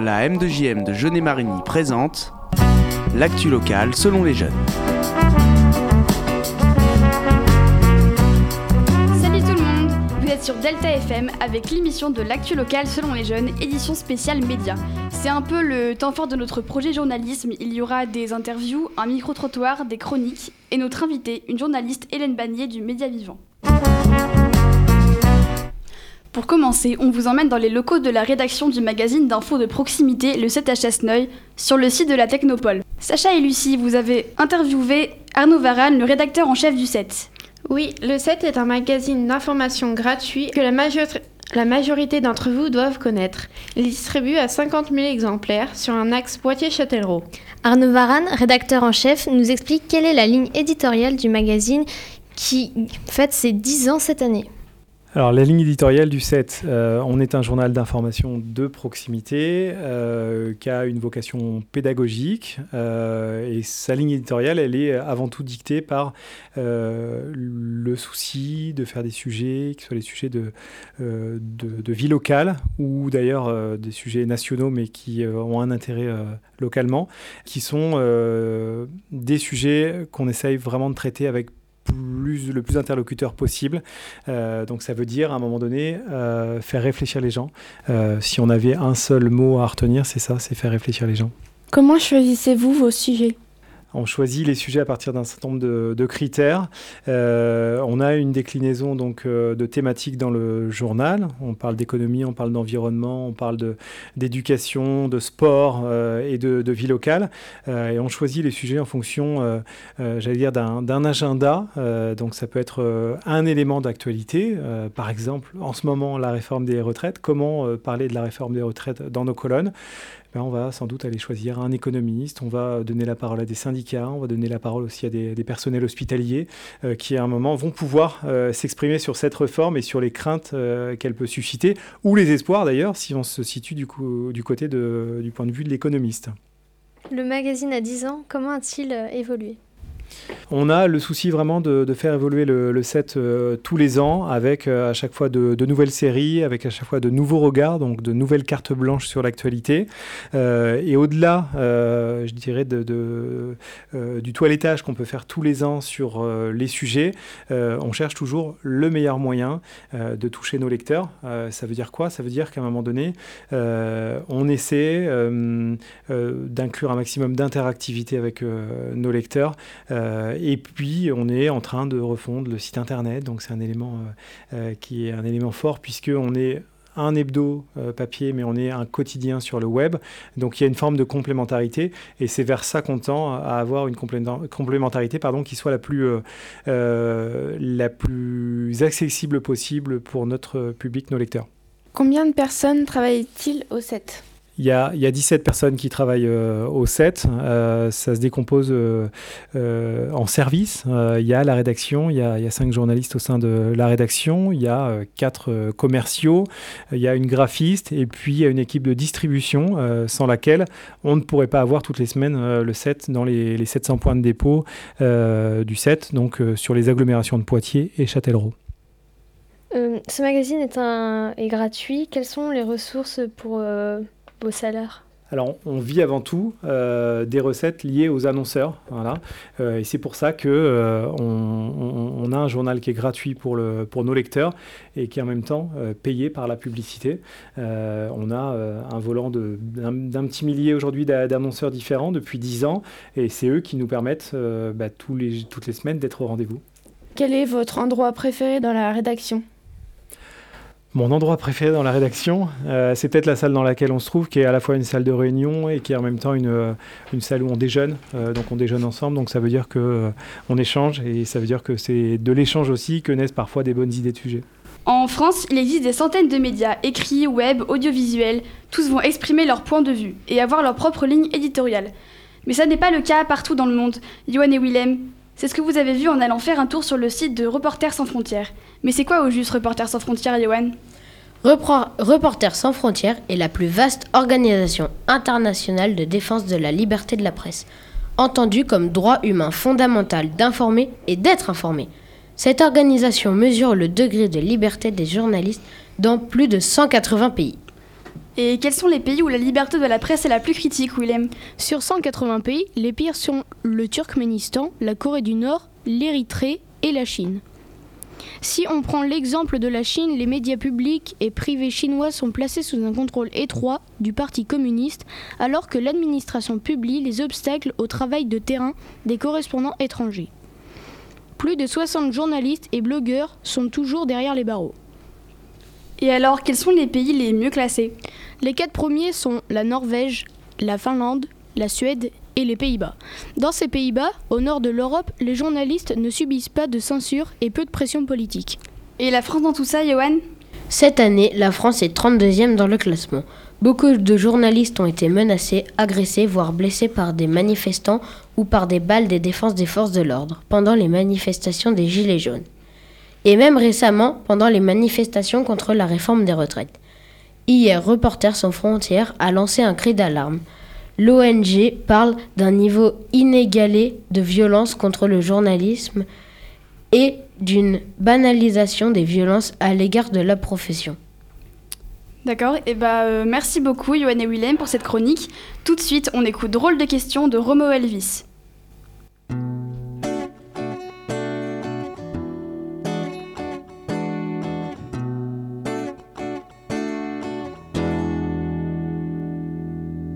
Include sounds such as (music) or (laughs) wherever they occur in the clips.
la M2JM de Jeunet-Marigny présente l'actu locale selon les jeunes. Salut tout le monde, vous êtes sur Delta FM avec l'émission de l'actu locale selon les jeunes, édition spéciale média. C'est un peu le temps fort de notre projet journalisme, il y aura des interviews, un micro-trottoir, des chroniques et notre invitée, une journaliste Hélène Bagnier du Média Vivant. Pour commencer, on vous emmène dans les locaux de la rédaction du magazine d'infos de proximité Le 7 à Chasseneuil, sur le site de la Technopole. Sacha et Lucie, vous avez interviewé Arnaud Varane, le rédacteur en chef du 7. Oui, le 7 est un magazine d'information gratuit que la, la majorité d'entre vous doivent connaître. Il distribue à 50 000 exemplaires sur un axe Poitiers-Châtellerault. Arnaud Varane, rédacteur en chef, nous explique quelle est la ligne éditoriale du magazine qui fête ses 10 ans cette année. Alors la ligne éditoriale du 7, euh, on est un journal d'information de proximité euh, qui a une vocation pédagogique euh, et sa ligne éditoriale, elle est avant tout dictée par le souci de faire des sujets qui soient des sujets de, de vie locale ou d'ailleurs des sujets nationaux mais qui ont un intérêt localement, qui sont des sujets qu'on essaye vraiment de traiter avec le plus interlocuteur possible. Euh, donc ça veut dire à un moment donné euh, faire réfléchir les gens. Euh, si on avait un seul mot à retenir, c'est ça, c'est faire réfléchir les gens. Comment choisissez-vous vos sujets? On choisit les sujets à partir d'un certain nombre de, critères. Euh, on a une déclinaison donc euh, de thématiques dans le journal. On parle d'économie, on parle d'environnement, on parle d'éducation, de, sport euh, et de, vie locale. et on choisit les sujets en fonction, j'allais dire, d'un agenda. donc ça peut être un élément d'actualité. par exemple, en ce moment, la réforme des retraites. Comment parler de la réforme des retraites dans nos colonnes? Ben, on va sans doute aller choisir un économiste, on va donner la parole à des syndicats, on va donner la parole aussi à des, personnels hospitaliers euh, qui à un moment vont pouvoir euh, s'exprimer sur cette réforme et sur les craintes euh, qu'elle peut susciter, ou les espoirs d'ailleurs si on se situe du, côté du point de vue de l'économiste. Le magazine a 10 ans, comment a-t-il évolué? On a le souci vraiment de, faire évoluer le, set euh, tous les ans avec euh, à chaque fois de, nouvelles séries, avec à chaque fois de nouveaux regards, donc de nouvelles cartes blanches sur l'actualité. Euh, et au-delà, je dirais, du toilettage qu'on peut faire tous les ans sur les sujets, on cherche toujours le meilleur moyen de toucher nos lecteurs. ça veut dire quoi? Ça veut dire qu'à un moment donné, on essaie d'inclure un maximum d'interactivité avec nos lecteurs. Euh, et puis, on est en train de refondre le site internet. Donc, c'est un élément euh, euh, qui est un élément fort puisque on est un hebdo papier, mais on est un quotidien sur le web. Donc il y a une forme de complémentarité et c'est vers ça qu'on tend à avoir une complémentarité pardon, qui soit la plus, la plus accessible possible pour notre public, nos lecteurs. Combien de personnes travaillent-ils au set? Il y, a, il y, a, 17 personnes qui travaillent euh, au set. Euh, ça se décompose euh, en service. il y a la rédaction, il y a, il y a, 5 journalistes au sein de la rédaction, il y a 4 commerciaux, il y a une graphiste et puis il y a une équipe de distribution sans laquelle on ne pourrait pas avoir toutes les semaines le set dans les, les 700 points de dépôt du set, donc sur les agglomérations de Poitiers et Châtellerault. ce magazine est gratuit. Quelles sont les ressources pour vos salaires? Alors, on vit avant tout euh, des recettes liées aux annonceurs, voilà. Euh, et c'est pour ça que euh, on, a un journal qui est gratuit pour, le, pour nos lecteurs et qui est en même temps payé par la publicité. on a un volant d'un petit millier aujourd'hui d'annonceurs différents depuis 10 ans, et c'est eux qui nous permettent bah, tous les, toutes les semaines d'être au rendez-vous. Quel est votre endroit préféré dans la rédaction? Mon endroit préféré dans la rédaction, euh, c'est peut-être la salle dans laquelle on se trouve, qui est à la fois une salle de réunion et qui est en même temps une, euh, salle où on déjeune. Euh, donc on déjeune ensemble, donc ça veut dire qu'on on échange et ça veut dire que c'est de l'échange aussi que naissent parfois des bonnes idées de sujets. En France, il existe des centaines de médias, écrits, web, audiovisuels. Tous vont exprimer leur point de vue et avoir leur propre ligne éditoriale. Mais ça n'est pas le cas partout dans le monde. Johan et Willem, c'est ce que vous avez vu en allant faire un tour sur le site de Reporters sans frontières. Mais c'est quoi au juste Reporters sans frontières, Johan? Reporters sans frontières est la plus vaste organisation internationale de défense de la liberté de la presse, entendue comme droit humain fondamental d'informer et d'être informé. Cette organisation mesure le degré de liberté des journalistes dans plus de 180 pays. Et quels sont les pays où la liberté de la presse est la plus critique, Willem? Sur 180 pays, les pires sont le Turkménistan, la Corée du Nord, l'Érythrée et la Chine. Si on prend l'exemple de la Chine, les médias publics et privés chinois sont placés sous un contrôle étroit du Parti communiste, alors que l'administration publie les obstacles au travail de terrain des correspondants étrangers. Plus de 60 journalistes et blogueurs sont toujours derrière les barreaux. Et alors, quels sont les pays les mieux classés? Les quatre premiers sont la Norvège, la Finlande, la Suède et les Pays-Bas. Dans ces Pays-Bas, au nord de l'Europe, les journalistes ne subissent pas de censure et peu de pression politique. Et la France dans tout ça, Johan? Cette année, la France est 32e dans le classement. Beaucoup de journalistes ont été menacés, agressés, voire blessés par des manifestants ou par des balles des défenses des forces de l'ordre pendant les manifestations des Gilets jaunes. Et même récemment pendant les manifestations contre la réforme des retraites. Hier, Reporters sans frontières a lancé un cri d'alarme. L'ONG parle d'un niveau inégalé de violence contre le journalisme et d'une banalisation des violences à l'égard de la profession. D'accord, et bah euh, merci beaucoup Johan et Willem pour cette chronique. Tout de suite, on écoute Drôle de questions de Romo Elvis.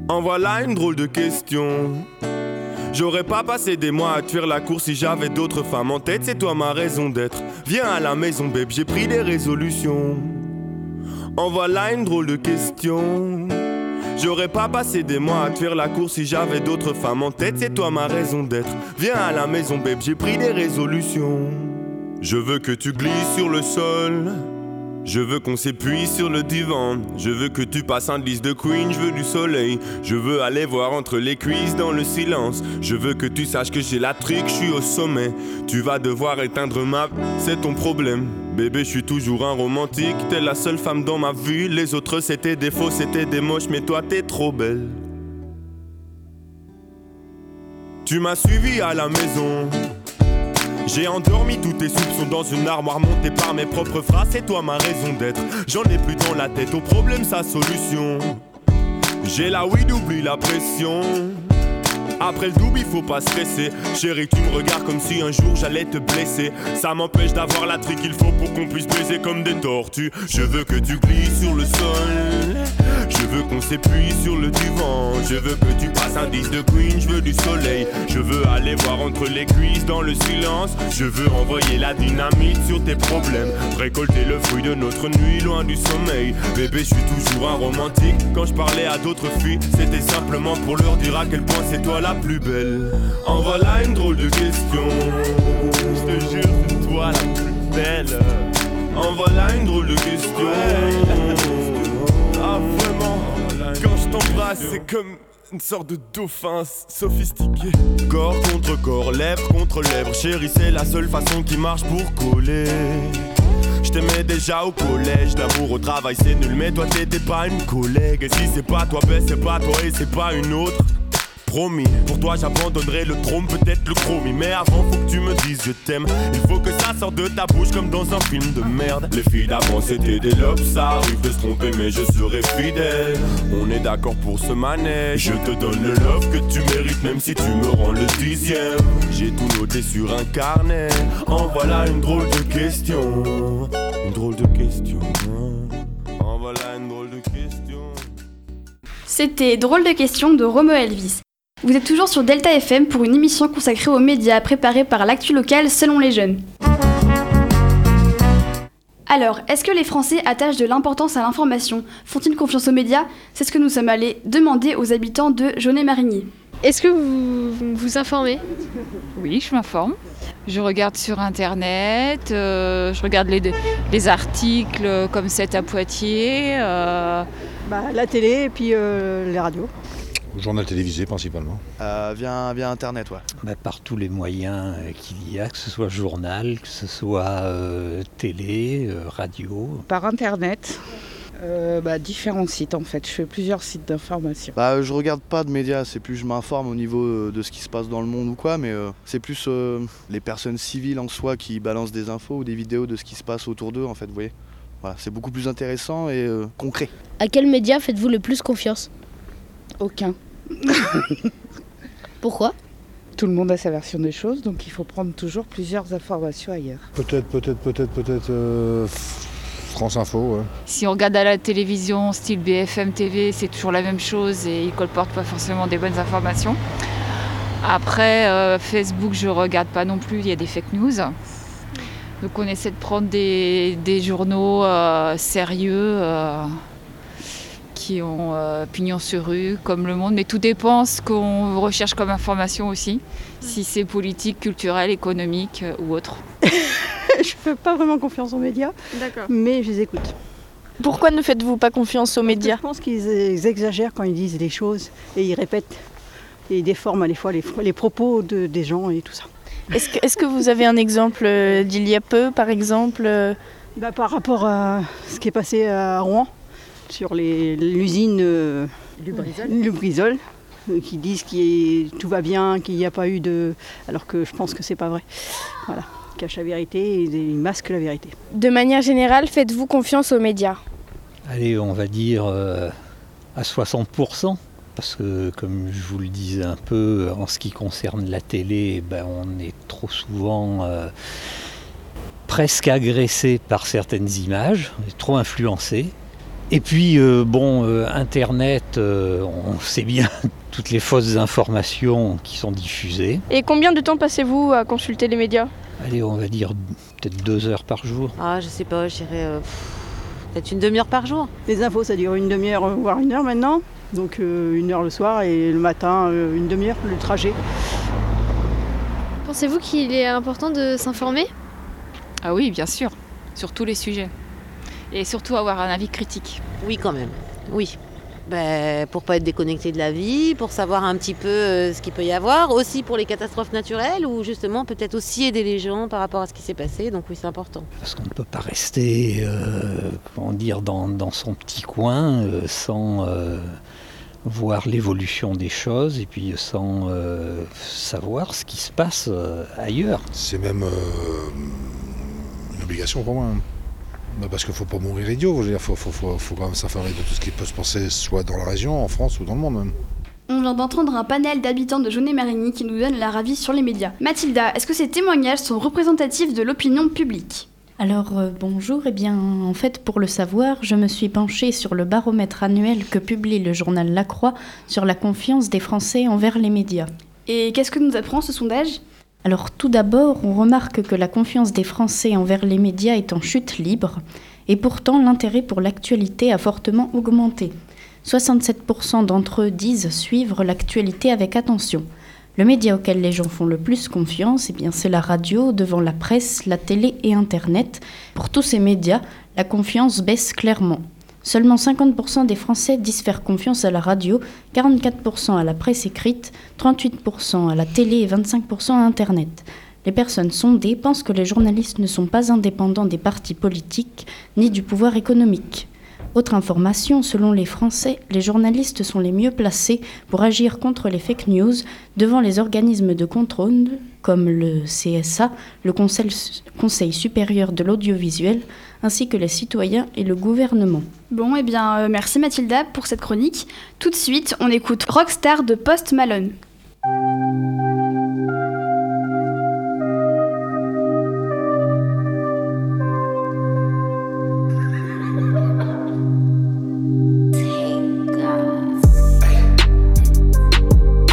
En voilà une drôle de question. J'aurais pas passé des mois à tuer la course si j'avais d'autres femmes en tête, c'est toi ma raison d'être. Viens à la maison, babe, j'ai pris des résolutions. En voilà une drôle de question. J'aurais pas passé des mois à tuer la course si j'avais d'autres femmes en tête, c'est toi ma raison d'être. Viens à la maison, babe, j'ai pris des résolutions. Je veux que tu glisses sur le sol. Je veux qu'on s'épuise sur le divan. Je veux que tu passes un disque de Queen. Je veux du soleil. Je veux aller voir entre les cuisses dans le silence. Je veux que tu saches que j'ai la trique, je suis au sommet. Tu vas devoir éteindre ma. C'est ton problème. Bébé, je suis toujours un romantique. T'es la seule femme dans ma vie. Les autres c'était des faux, c'était des moches. Mais toi t'es trop belle. Tu m'as suivi à la maison. J'ai endormi tous tes soupçons dans une armoire montée par mes propres phrases. C'est toi ma raison d'être. J'en ai plus dans la tête. Au problème, sa solution. J'ai la weed, oublie la pression. Après le double, il faut pas stresser. Chérie, tu me regardes comme si un jour j'allais te blesser. Ça m'empêche d'avoir la trique qu'il faut pour qu'on puisse baiser comme des tortues. Je veux que tu glisses sur le sol. Je veux qu'on s'épuise sur le divan. Je veux que tu passes un disque de Queen. Je veux du soleil. Je veux aller voir entre les cuisses dans le silence. Je veux envoyer la dynamite sur tes problèmes. Récolter le fruit de notre nuit loin du sommeil. Bébé, je suis toujours un romantique. Quand je parlais à d'autres filles, c'était simplement pour leur dire à quel point c'est toi la plus belle. En voilà une drôle de question. Je te jure, c'est toi la plus belle. En voilà une drôle de question. Ah, vraiment. Quand je t'embrasse, c'est comme une sorte de dauphin sophistiqué. Corps contre corps, lèvre contre lèvre. Chérie, c'est la seule façon qui marche pour coller. Je t'aimais déjà au collège, l'amour au travail c'est nul, mais toi t'étais pas une collègue. Et si c'est pas toi, ben c'est pas toi et c'est pas une autre. Promis, pour toi j'abandonnerai le trône, peut-être le chromie. Mais avant, faut que tu me dises je t'aime. Il faut que ça sorte de ta bouche comme dans un film de merde. Les filles d'avant c'était des lobes, ça arrive de se tromper, mais je serai fidèle. On est d'accord pour ce manège. Je te donne le love que tu mérites, même si tu me rends le dixième. J'ai tout noté sur un carnet. En voilà une drôle de question. Une drôle de question. En voilà une drôle de question. C'était Drôle de questions de Romo Elvis. Vous êtes toujours sur Delta FM pour une émission consacrée aux médias préparée par l'actu local selon les jeunes. Alors, est-ce que les Français attachent de l'importance à l'information? Font-ils confiance aux médias? C'est ce que nous sommes allés demander aux habitants de Jaunet-Marigny. Est-ce que vous vous informez? Oui, je m'informe. Je regarde sur Internet, euh, je regarde les, les, articles comme c'est à Poitiers. Euh... Bah, la télé et puis euh, les radios. Journal télévisé principalement. Euh, via, via Internet, ouais. Bah, par tous les moyens qu'il y a, que ce soit journal, que ce soit euh, télé, euh, radio. Par Internet. Bah, différents sites en fait, je fais plusieurs sites d'information. Bah, je regarde pas de médias, c'est plus je m'informe au niveau de ce qui se passe dans le monde ou quoi, mais c'est plus les personnes civiles en soi qui balancent des infos ou des vidéos de ce qui se passe autour d'eux en fait, vous voyez. Voilà, c'est beaucoup plus intéressant et euh, concret. À quel média faites-vous le plus confiance? Aucun. (laughs) Pourquoi? Tout le monde a sa version des choses, donc il faut prendre toujours plusieurs informations ailleurs. Peut-être, peut-être, peut-être, peut-être euh, France Info, ouais. Si on regarde à la télévision, style BFM TV, c'est toujours la même chose et ils colportent pas forcément des bonnes informations. Après, euh, Facebook, je regarde pas non plus, il y a des fake news. Donc on essaie de prendre des, des journaux euh, sérieux euh, qui ont euh, pignon sur rue, comme Le Monde, mais tout dépend ce qu'on recherche comme information aussi, si c'est politique, culturel, économique euh, ou autre. (laughs) je fais pas vraiment confiance aux médias, mais je les écoute. Pourquoi ne faites-vous pas confiance aux médias Je pense qu'ils ils exagèrent quand ils disent des choses et ils répètent et ils déforment à des fois les, les propos de- des gens et tout ça. Est-ce que, est-ce que vous avez un exemple euh, d'il y a peu, par exemple euh, Bah, par rapport à ce qui est passé à Rouen sur les- l'usine euh, Lubrizol, euh, qui disent que tout va bien, qu'il n'y a pas eu de. alors que je pense que c'est pas vrai. Voilà. Ils cachent la vérité et ils masquent la vérité. De manière générale, faites-vous confiance aux médias? Allez, on va dire euh, à 60%. Parce que, comme je vous le disais un peu, en ce qui concerne la télé, ben, on est trop souvent euh, presque agressé par certaines images, on est trop influencé. Et puis, euh, bon, euh, Internet, euh, on sait bien (laughs) toutes les fausses informations qui sont diffusées. Et combien de temps passez-vous à consulter les médias? Allez, on va dire peut-être deux heures par jour. Ah, je sais pas, je dirais euh, peut-être une demi-heure par jour. Les infos, ça dure une demi-heure, voire une heure maintenant. Donc euh, une heure le soir et le matin, euh, une demi-heure le trajet. Pensez-vous qu'il est important de s'informer? Ah oui, bien sûr, sur tous les sujets. Et surtout avoir un avis critique. Oui, quand même. Oui. Ben, pour pas être déconnecté de la vie, pour savoir un petit peu euh, ce qu'il peut y avoir, aussi pour les catastrophes naturelles, ou justement peut-être aussi aider les gens par rapport à ce qui s'est passé. Donc oui, c'est important. Parce qu'on ne peut pas rester, euh, comment dire, dans, dans son petit coin euh, sans euh, voir l'évolution des choses et puis sans euh, savoir ce qui se passe euh, ailleurs. C'est même euh, une obligation pour moi. hein. Bah, Parce qu'il ne faut pas mourir idiot, dire, faut, faut, faut, faut quand même s'informer de tout ce qui peut se passer, soit dans la région, en France ou dans le monde même. On vient d'entendre un panel d'habitants de Jaunet-Marigny qui nous donne leur avis sur les médias. Mathilda, est-ce que ces témoignages sont représentatifs de l'opinion publique? Alors euh, bonjour, eh bien en fait pour le savoir, je me suis penchée sur le baromètre annuel que publie le journal La Croix sur la confiance des Français envers les médias. Et qu'est-ce que nous apprend ce sondage? Alors tout d'abord, on remarque que la confiance des Français envers les médias est en chute libre, et pourtant l'intérêt pour l'actualité a fortement augmenté. 67% d'entre eux disent suivre l'actualité avec attention. Le média auquel les gens font le plus confiance, eh bien, c'est la radio, devant la presse, la télé et Internet. Pour tous ces médias, la confiance baisse clairement. Seulement 50% des Français disent faire confiance à la radio, 44% à la presse écrite, 38% à la télé et 25% à Internet. Les personnes sondées pensent que les journalistes ne sont pas indépendants des partis politiques ni du pouvoir économique. Autre information, selon les Français, les journalistes sont les mieux placés pour agir contre les fake news devant les organismes de contrôle comme le CSA, le Conseil, supérieur de l'audiovisuel, ainsi que les citoyens et le gouvernement. Bon, eh bien, euh, merci Mathilda pour cette chronique. Tout de suite, on écoute Rockstar de Post Malone.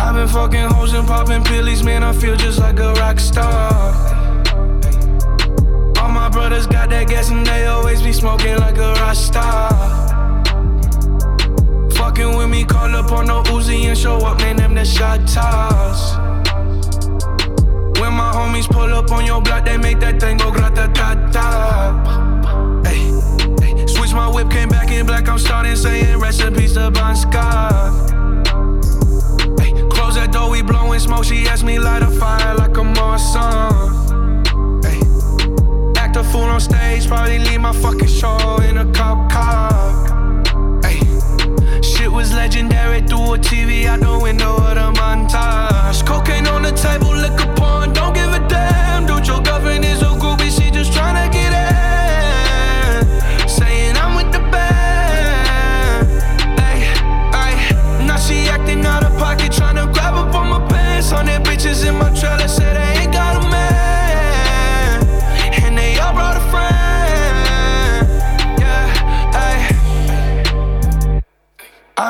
I've been fucking hoes and popping pillies, man. I feel just like a rock star. Smoking like a Rasta. Fucking with me, call up on no Uzi and show up, man. Them the shot toss. When my homies pull up on your block, they make that thing go grata ta ta. Hey, hey. Switch my whip, came back in black. I'm starting saying recipes to Scott. Ay, Close that door, we blowing smoke. She asked me light a fire like a Marsan. A fool on stage, probably leave my fucking show in a cop car. Ay, Shit was legendary through a TV out the window of the montage. Cocaine on the table, liquor porn, don't give a damn. Dude, your girlfriend is a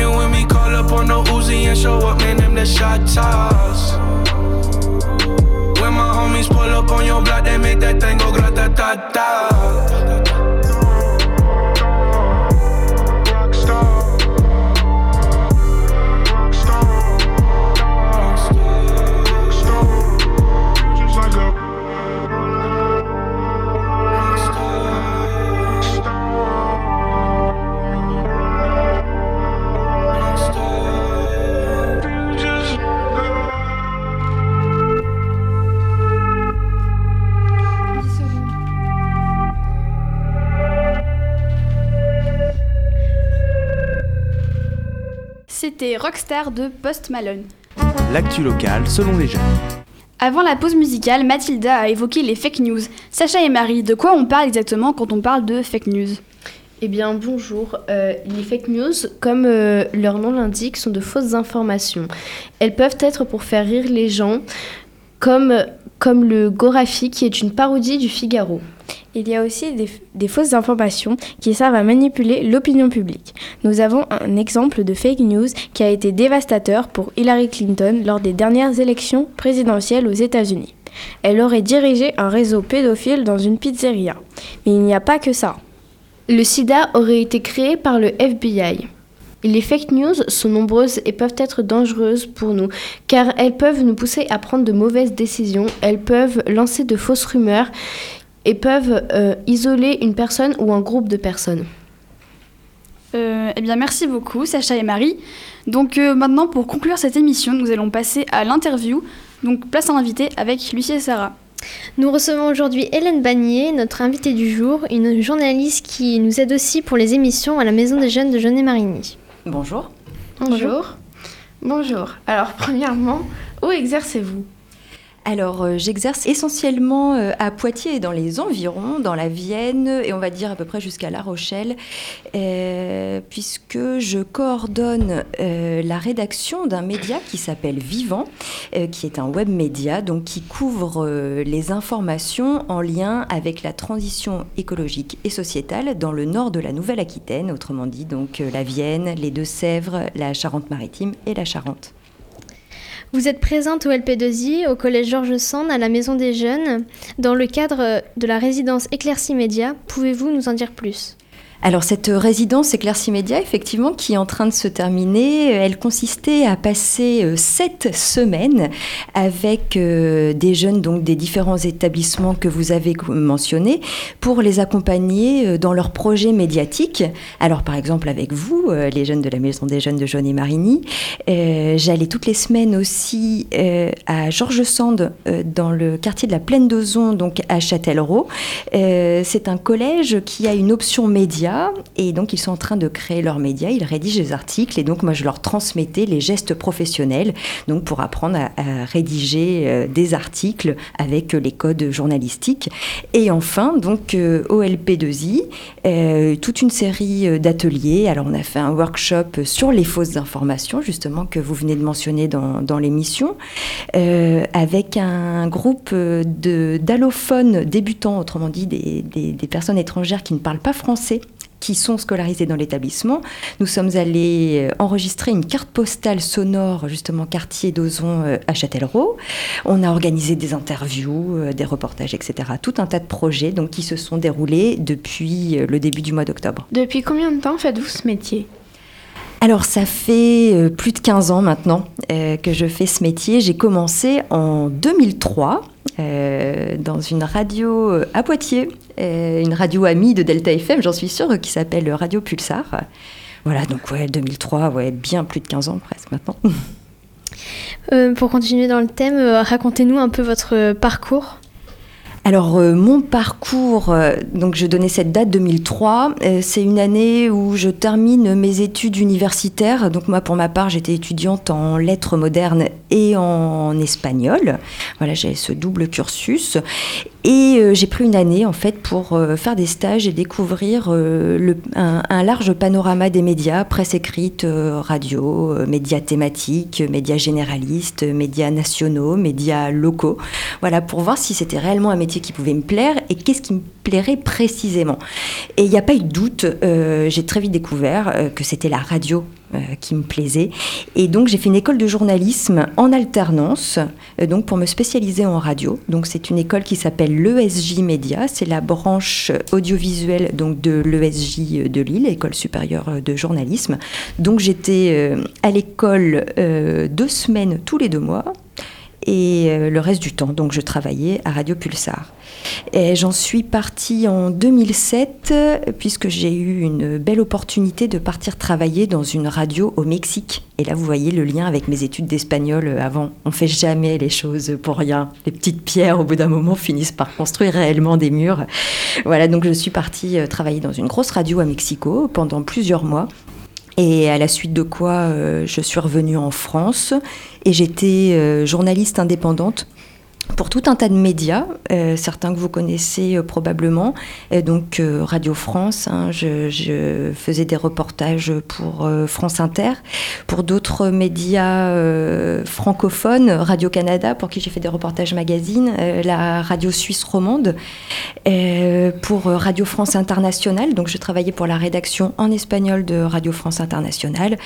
Fucking with me, call up on the Uzi and show up, man, them the shot toss. When my homies pull up on your block, they make that thing go grata ta ta. C'était Rockstar de Post Malone. L'actu locale selon les jeunes. Avant la pause musicale, Mathilda a évoqué les fake news. Sacha et Marie, de quoi on parle exactement quand on parle de fake news? Eh bien, bonjour. Euh, les fake news, comme euh, leur nom l'indique, sont de fausses informations. Elles peuvent être pour faire rire les gens, comme, comme le Gorafi, qui est une parodie du Figaro. Il y a aussi des, fausses informations qui servent à manipuler l'opinion publique. Nous avons un exemple de fake news qui a été dévastateur pour Hillary Clinton lors des dernières élections présidentielles aux États-Unis. Elle aurait dirigé un réseau pédophile dans une pizzeria. Mais il n'y a pas que ça. Le sida aurait été créé par le FBI. Les fake news sont nombreuses et peuvent être dangereuses pour nous, car elles peuvent nous pousser à prendre de mauvaises décisions, elles peuvent lancer de fausses rumeurs et peuvent euh, isoler une personne ou un groupe de personnes. Euh, eh bien, merci beaucoup, Sacha et Marie. Donc, euh, maintenant, pour conclure cette émission, nous allons passer à l'interview. Donc, place à l'invité avec Lucie et Sarah. Nous recevons aujourd'hui Hélène Bagnier, notre invitée du jour, une journaliste qui nous aide aussi pour les émissions à la Maison des Jeunes de Jeunet-Marigny. Bonjour. Bonjour. Bonjour. Alors, premièrement, où exercez-vous? Alors, euh, j'exerce essentiellement euh, à Poitiers et dans les environs, dans la Vienne et on va dire à peu près jusqu'à La Rochelle, euh, puisque je coordonne la rédaction d'un média qui s'appelle Vivant, qui est un web média, donc qui couvre les informations en lien avec la transition écologique et sociétale dans le nord de la Nouvelle-Aquitaine, autrement dit donc la Vienne, les Deux-Sèvres, la Charente-Maritime et la Charente. Vous êtes présente au LP2I, au Collège Georges Sand, à la Maison des Jeunes, dans le cadre de la résidence Éclaircie Média. Pouvez-vous nous en dire plus? Alors cette résidence Éclaircie Média, effectivement, qui est en train de se terminer, elle consistait à passer euh, sept semaines avec euh, des jeunes donc des différents établissements que vous avez mentionnés pour les accompagner euh, dans leurs projets médiatiques. Alors par exemple avec vous, les jeunes de la Maison des Jeunes de Jaune et Marigny, j'allais toutes les semaines aussi à Georges Sand dans le quartier de la Plaine d'Ozon, donc à Châtellerault. C'est un collège qui a une option média et donc ils sont en train de créer leur média, ils rédigent des articles et donc moi je leur transmettais les gestes professionnels donc pour apprendre à, rédiger euh, des articles avec les codes journalistiques. Et enfin donc OLP2I, toute une série d'ateliers. Alors on a fait un workshop sur les fausses informations justement que vous venez de mentionner dans, l'émission avec un groupe d'allophones débutants, autrement dit des, personnes étrangères qui ne parlent pas français qui sont scolarisées dans l'établissement. Nous sommes allés euh, enregistrer une carte postale sonore, justement quartier d'Ozon euh, à Châtellerault. On a organisé des interviews, euh, des reportages, etc. Tout un tas de projets donc, qui se sont déroulés depuis le début du mois d'octobre. Depuis combien de temps faites-vous ce métier? Alors ça fait plus de 15 ans maintenant que je fais ce métier. J'ai commencé en 2003 euh, dans une radio euh, à Poitiers, euh, une radio amie de Delta FM, j'en suis sûre, qui s'appelle Radio Pulsar. Voilà, donc ouais, 2003, ouais, bien plus de 15 ans presque maintenant. pour continuer dans le thème, racontez-nous un peu votre parcours. Alors mon parcours, donc je donnais cette date 2003, c'est une année où je termine mes études universitaires. Donc moi pour ma part j'étais étudiante en lettres modernes et en espagnol. Voilà, j'ai ce double cursus. Et euh, j'ai pris une année en fait pour euh, faire des stages et découvrir euh, le, un, large panorama des médias, presse écrite, radio, médias thématiques, médias généralistes, médias nationaux, médias locaux. Voilà, pour voir si c'était réellement un métier qui pouvait me plaire et qu'est-ce qui me plairait précisément. Et il n'y a pas eu de doute, j'ai très vite découvert que c'était la radio qui me plaisait. Et donc j'ai fait une école de journalisme en alternance, euh, donc pour me spécialiser en radio. Donc c'est une école qui s'appelle l'ESJ Média, c'est la branche audiovisuelle donc de l'ESJ de Lille, école supérieure de journalisme. Donc j'étais euh, à l'école deux semaines tous les deux mois et le reste du temps. Donc je travaillais à Radio Pulsar. Et j'en suis partie en 2007 puisque j'ai eu une belle opportunité de partir travailler dans une radio au Mexique. Et là, vous voyez le lien avec mes études d'espagnol avant. On fait jamais les choses pour rien. Les petites pierres, au bout d'un moment, finissent par construire réellement des murs. Voilà, donc je suis partie euh, travailler dans une grosse radio à Mexico pendant plusieurs mois. Et à la suite de quoi, euh, je suis revenue en France et j'étais euh, journaliste indépendante pour tout un tas de médias, euh, certains que vous connaissez euh, probablement. Donc euh, Radio France, hein, je, faisais des reportages pour France Inter, pour d'autres médias francophones, Radio Canada, pour qui j'ai fait des reportages magazines, la Radio Suisse romande, pour Radio France Internationale. Donc je travaillais pour la rédaction en espagnol de Radio France Internationale.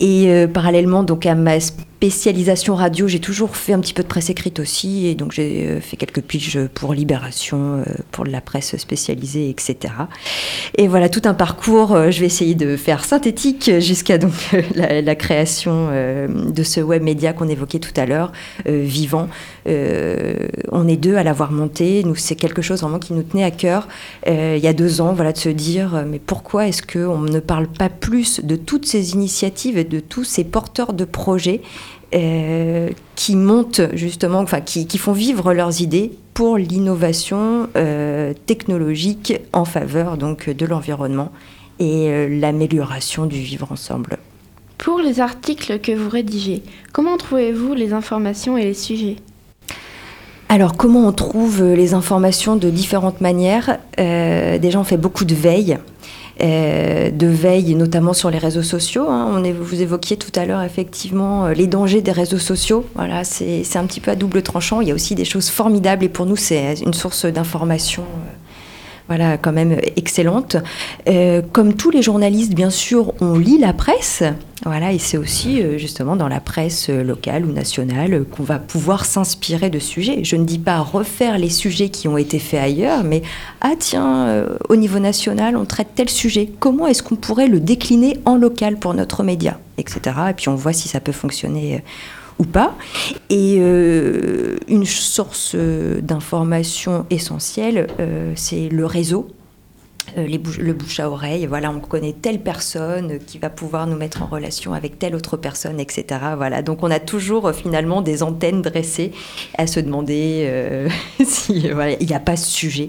Et parallèlement donc à ma spécialisation radio, j'ai toujours fait un petit peu de presse écrite aussi, et donc j'ai euh, fait quelques pitches pour Libération, euh, pour la presse spécialisée, etc. Et voilà, tout un parcours, euh, je vais essayer de faire synthétique jusqu'à donc (laughs) la, création de ce web média qu'on évoquait tout à l'heure, vivant. on est deux à l'avoir monté, nous c'est quelque chose vraiment qui nous tenait à cœur il y a deux ans, voilà, de se dire, mais pourquoi est-ce qu'on ne parle pas plus de toutes ces initiatives et de tous ces porteurs de projets euh, qui montent justement, enfin qui, font vivre leurs idées pour l'innovation euh, technologique en faveur donc de l'environnement et euh, l'amélioration du vivre ensemble. Pour les articles que vous rédigez, comment trouvez-vous les informations et les sujets? Alors, comment on trouve les informations de différentes manières? Déjà, on fait beaucoup de veille. Euh, de veille, notamment sur les réseaux sociaux. Hein. On vous évoquiez tout à l'heure effectivement euh, les dangers des réseaux sociaux. Voilà, c'est un petit peu à double tranchant. Il y a aussi des choses formidables et pour nous, c'est une source d'information. Voilà, quand même excellente. Euh, comme tous les journalistes, bien sûr, on lit la presse. Voilà, et c'est aussi euh, justement dans la presse euh, locale ou nationale qu'on va pouvoir s'inspirer de sujets. Je ne dis pas refaire les sujets qui ont été faits ailleurs, mais ah tiens, au niveau national, on traite tel sujet. Comment est-ce qu'on pourrait le décliner en local pour notre média, etc. Et puis on voit si ça peut fonctionner ou pas. Et euh, une source euh, d'information essentielle, euh, c'est le réseau. Les le bouche à oreille, voilà, on connaît telle personne qui va pouvoir nous mettre en relation avec telle autre personne, etc. Voilà, donc on a toujours finalement des antennes dressées à se demander s'il (laughs) si, voilà, il n'y a pas ce sujet,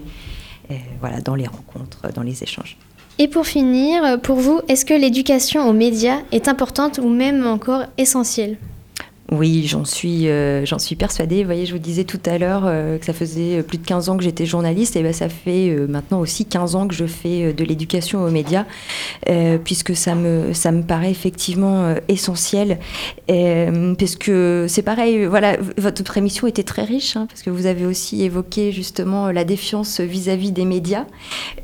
voilà, dans les rencontres, dans les échanges. Et pour finir, pour vous, est-ce que l'éducation aux médias est importante ou même encore essentielle? Oui, j'en suis, euh, suis persuadée. Vous voyez, je vous disais tout à l'heure euh, que ça faisait plus de 15 ans que j'étais journaliste, et ben ça fait euh, maintenant aussi 15 ans que je fais de l'éducation aux médias, puisque ça me, ça me paraît effectivement essentiel. parce que c'est pareil, voilà, votre émission était très riche, hein, parce que vous avez aussi évoqué justement la défiance vis-à-vis des médias,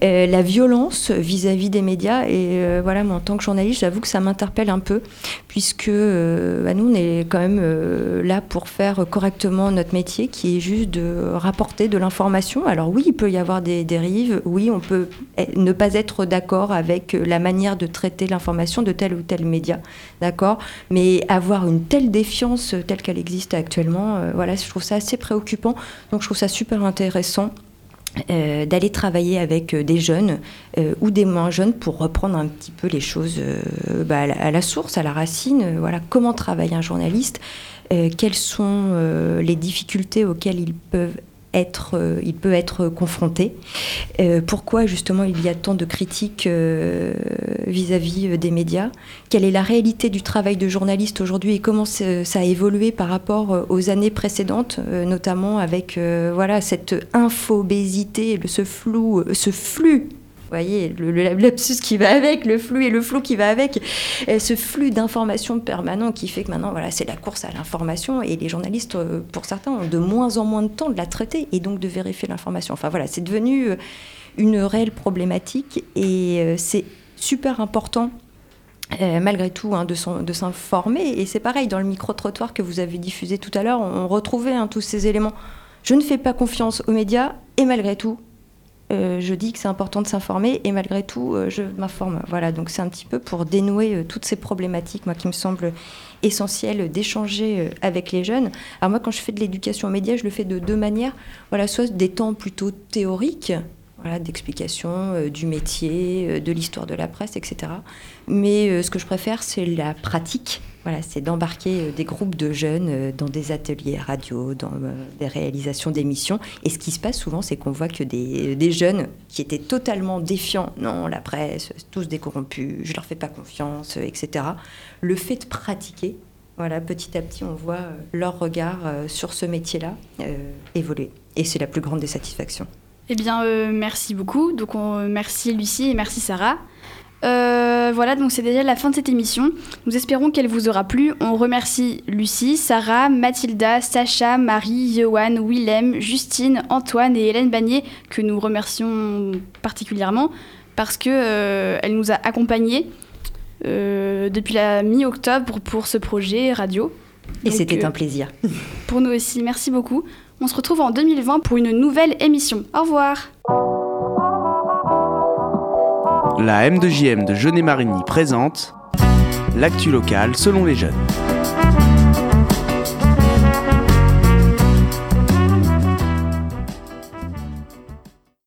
la violence vis-à-vis des médias, et voilà, moi en tant que journaliste, j'avoue que ça m'interpelle un peu, puisque bah, nous, on est quand même euh, là pour faire correctement notre métier, qui est juste de rapporter de l'information. Alors oui, il peut y avoir des dérives, oui, on peut ne pas être d'accord avec la manière de traiter l'information de tel ou tel média, d'accord? Mais avoir une telle défiance telle qu'elle existe actuellement, euh, voilà, je trouve ça assez préoccupant. Donc je trouve ça super intéressant euh, d'aller travailler avec euh, des jeunes euh, ou des moins jeunes pour reprendre un petit peu les choses bah, à, la, source, à la racine. voilà, comment travaille un journaliste? Quelles sont les difficultés auxquelles ils peuvent euh, il peut être confronté. Euh, pourquoi justement il y a tant de critiques euh, vis-à-vis des médias? Quelle est la réalité du travail de journaliste aujourd'hui et comment ça a évolué par rapport aux années précédentes, notamment avec cette infobésité, ce flou, ce flux vous voyez, le, lapsus qui va avec, le flux et le flou qui va avec, ce flux d'informations permanent qui fait que maintenant, voilà, c'est la course à l'information et les journalistes, euh, pour certains, ont de moins en moins de temps de la traiter et donc de vérifier l'information. Enfin voilà, c'est devenu euh, une réelle problématique et euh, c'est super important malgré tout, hein, de s'informer. Et c'est pareil, dans le micro-trottoir que vous avez diffusé tout à l'heure, on retrouvait hein, tous ces éléments. Je ne fais pas confiance aux médias et malgré tout, euh, je dis que c'est important de s'informer et malgré tout, euh, je m'informe. Voilà, donc c'est un petit peu pour dénouer euh, toutes ces problématiques, moi, qui me semble essentiel d'échanger avec les jeunes. Alors moi, quand je fais de l'éducation aux médias, je le fais de deux manières. Voilà, soit des temps plutôt théoriques, voilà, d'explication du métier, de l'histoire de la presse, etc. Mais ce que je préfère, c'est la pratique voilà, c'est d'embarquer euh, des groupes de jeunes euh, dans des ateliers radio, dans euh, des réalisations d'émissions. Et ce qui se passe souvent, c'est qu'on voit que des, jeunes qui étaient totalement défiants, non, la presse, tous des corrompus, je leur fais pas confiance, etc. Le fait de pratiquer, voilà, petit à petit, on voit leur regard sur ce métier-là évoluer. Et c'est la plus grande des satisfactions. Eh bien, merci beaucoup. Donc, on, merci Lucie et merci Sarah. Euh, voilà, donc c'est déjà la fin de cette émission. Nous espérons qu'elle vous aura plu. On remercie Lucie, Sarah, Mathilda, Sacha, Marie, Johan, Willem, Justine, Antoine et Hélène Bagné, que nous remercions particulièrement parce qu'elle euh, nous a accompagnés euh, depuis la mi-octobre pour ce projet radio. Et c'était un plaisir. Pour nous aussi, merci beaucoup. On se retrouve en 2020 pour une nouvelle émission. Au revoir. La M2JM de Jeunet Marigny présente l'actu locale selon les jeunes.